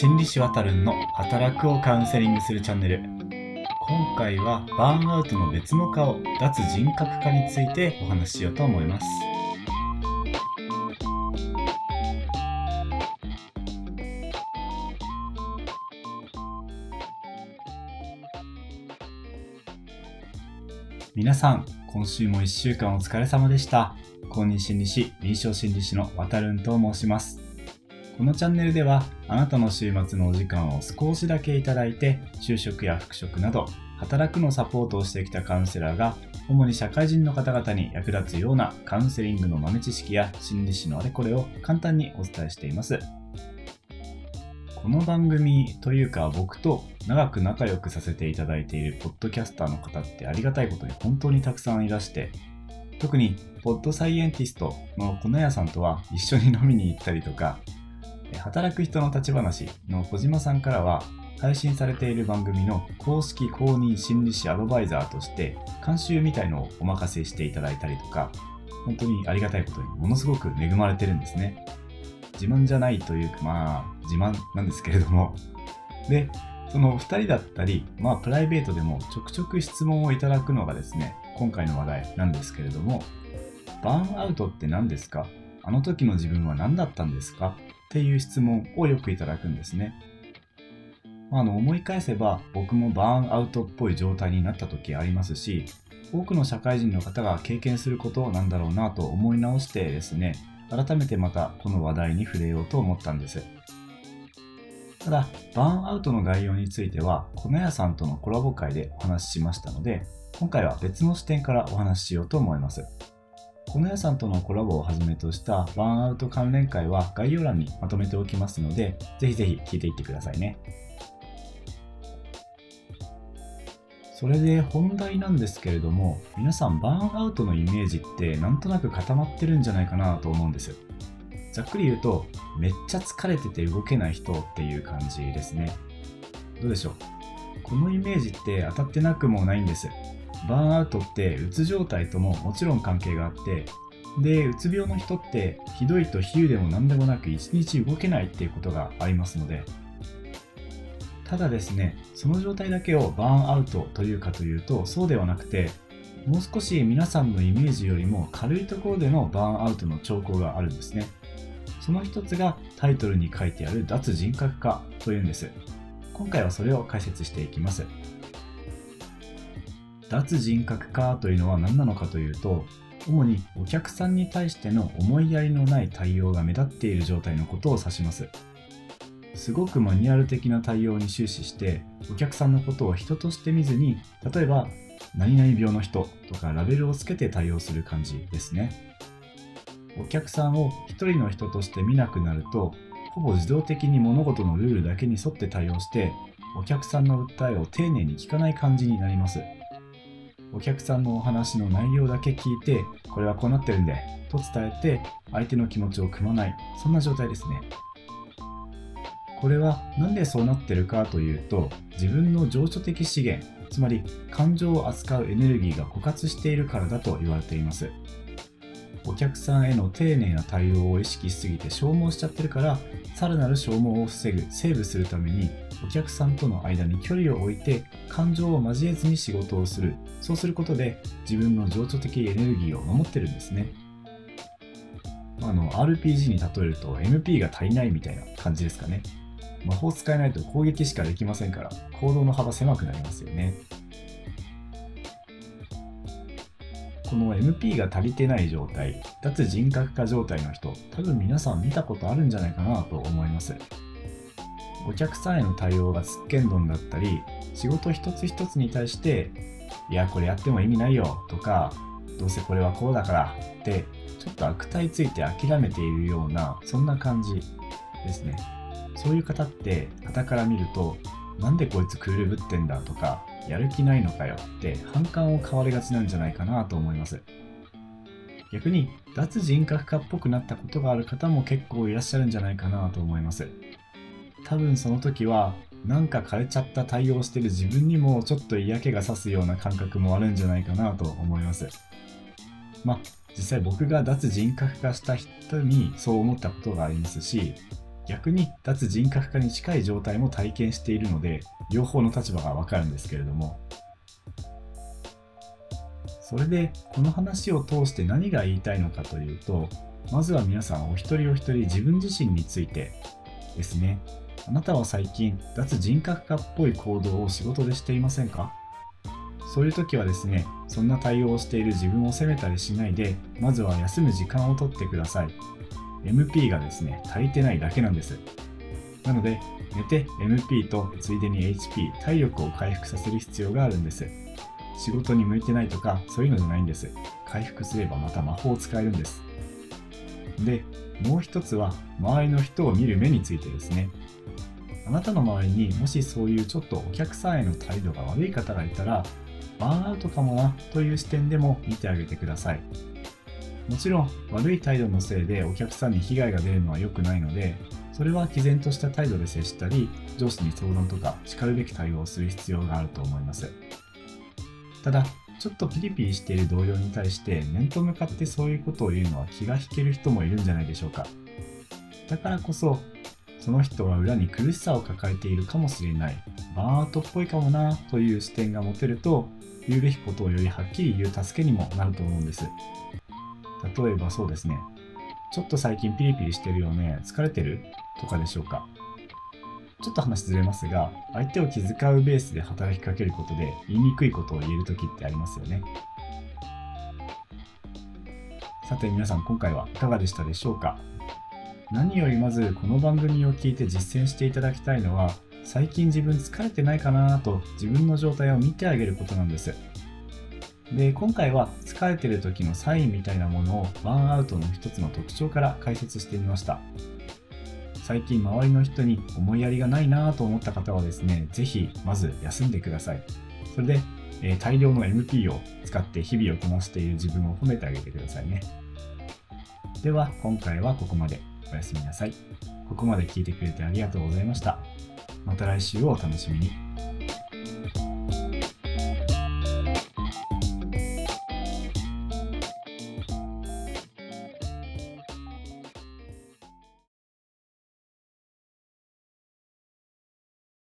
心理師わたるんの働くをカウンセリングするチャンネル。今回はバーンアウトの別の顔脱人格化についてお話ししようと思います。皆さん今週も1週間お疲れ様でした。公認心理師臨床心理師のわたるんと申します。このチャンネルではあなたの週末のお時間を少しだけいただいて就職や復職など働くのサポートをしてきたカウンセラーが主に社会人の方々に役立つようなカウンセリングの豆知識や心理師のあれこれを簡単にお伝えしています。この番組というか僕と長く仲良くさせていただいているポッドキャスターの方ってありがたいことに本当にたくさんいらして特にポッドサイエンティストの粉屋さんとは一緒に飲みに行ったりとか働く人の立ち話の小島さんからは配信されている番組の公式公認心理師アドバイザーとして監修みたいのをお任せしていただいたりとか本当にありがたいことにものすごく恵まれてるんですね。自慢じゃないというかまあ自慢なんですけれども。でその2人だったりまあプライベートでもちょくちょく質問をいただくのがですね今回の話題なんですけれどもバーンアウトって何ですか？あの時の自分は何だったんですか？っていう質問をよくいただくんですね。あの思い返せば僕もバーンアウトっぽい状態になった時ありますし多くの社会人の方が経験することなんだろうなと思い直してですね改めてまたこの話題に触れようと思ったんですただバーンアウトの概要については粉屋さんとのコラボ会でお話ししましたので今回は別の視点からお話ししようと思いますこの屋さんとのコラボをはじめとしたバーンアウト関連会は概要欄にまとめておきますので、ぜひぜひ聞いていってくださいね。それで本題なんですけれども、皆さんバーンアウトのイメージってなんとなく固まってるんじゃないかなと思うんです。ざっくり言うと、めっちゃ疲れてて動けない人っていう感じですね。どうでしょう？このイメージって当たってなくもないんです。バーンアウトってうつ状態とももちろん関係があってでうつ病の人ってひどいと比喩でも何でもなく一日動けないっていうことがありますので。ただですねその状態だけをバーンアウトというかというとそうではなくてもう少し皆さんのイメージよりも軽いところでのバーンアウトの兆候があるんですね。その一つがタイトルに書いてある脱人格化というんです。今回はそれを解説していきます。脱人格化というのは何なのかというと主にお客さんに対しての思いやりのない対応が目立っている状態のことを指します。すごくマニュアル的な対応に終始してお客さんのことを人として見ずに例えば何々病の人とかラベルをつけて対応する感じですね。お客さんを一人の人として見なくなるとほぼ自動的に物事のルールだけに沿って対応してお客さんの訴えを丁寧に聞かない感じになります。お客さんのお話の内容だけ聞いて、これはこうなってるんで、と伝えて、相手の気持ちを汲まない、そんな状態ですね。これは何でそうなってるかというと、自分の情緒的資源、つまり感情を扱うエネルギーが枯渇しているからだと言われています。お客さんへの丁寧な対応を意識しすぎて消耗しちゃってるから、さらなる消耗を防ぐ、セーブするためにお客さんとの間に距離を置いて感情を交えずに仕事をする。そうすることで自分の情緒的エネルギーを守ってるんですね。あの RPG に例えると MP が足りないみたいな感じですかね。魔法使えないと攻撃しかできませんから行動の幅狭くなりますよね。この MP が足りてない状態脱人格化状態の人多分皆さん見たことあるんじゃないかなと思います。お客さんへの対応がすっけんどんだったり仕事一つ一つに対していやこれやっても意味ないよとかどうせこれはこうだからってちょっと悪態ついて諦めているようなそんな感じですね。そういう方って傍から見るとなんでこいつクールぶってんだとかやる気ないのかよって反感を買われがちなんじゃないかなと思います逆に脱人格化っぽくなったことがある方も結構いらっしゃるんじゃないかなと思います多分その時はなんか枯れちゃった対応してる自分にもちょっと嫌気がさすような感覚もあるんじゃないかなと思います。まあ実際僕が脱人格化した人にそう思ったことがありますし逆に脱人格化に近い状態も体験しているので両方の立場がわかるんですけれども。それでこの話を通して何が言いたいのかというとまずは皆さんお一人お一人自分自身についてですね。あなたは最近脱人格化っぽい行動を仕事でしていませんか？そういう時はですねそんな対応をしている自分を責めたりしないでまずは休む時間をとってください。MP がですね足りてないだけなんです。なので寝て MP とついでに HP 体力を回復させる必要があるんです。仕事に向いてないとかそういうのじゃないんです。回復すればまた魔法を使えるんです。でもう一つは周りの人を見る目についてですね。あなたの周りにもしそういうちょっとお客さんへの態度が悪い方がいたらバーンアウトかもなという視点でも見てあげてください。もちろん悪い態度のせいでお客さんに被害が出るのは良くないのでそれは毅然とした態度で接したり上司に相談とかしかるべき対応をする必要があると思います。ただちょっとピリピリしている同僚に対して面と向かってそういうことを言うのは気が引ける人もいるんじゃないでしょうか。だからこそその人は裏に苦しさを抱えているかもしれないバーンアウトっぽいかもなという視点が持てると言うべきことをよりはっきり言う助けにもなると思うんです。例えばそうですね。ちょっと最近ピリピリしてるよね。疲れてる？とかでしょうか。ちょっと話ずれますが相手を気遣うベースで働きかけることで言いにくいことを言える時ってありますよね。さて皆さん今回はいかがでしたでしょうか？何よりまずこの番組を聞いて実践していただきたいのは最近自分疲れてないかなと自分の状態を見てあげることなんです。で今回は疲れてる時のサインみたいなものをバーンアウトの一つの特徴から解説してみました。最近周りの人に思いやりがないなぁと思った方はですね是非まず休んでください。それで、えー、大量の MP を使って日々をこなしている自分を褒めてあげてくださいね。では今回はここまで。おやすみなさい。ここまで聞いてくれてありがとうございました。また来週をお楽しみに。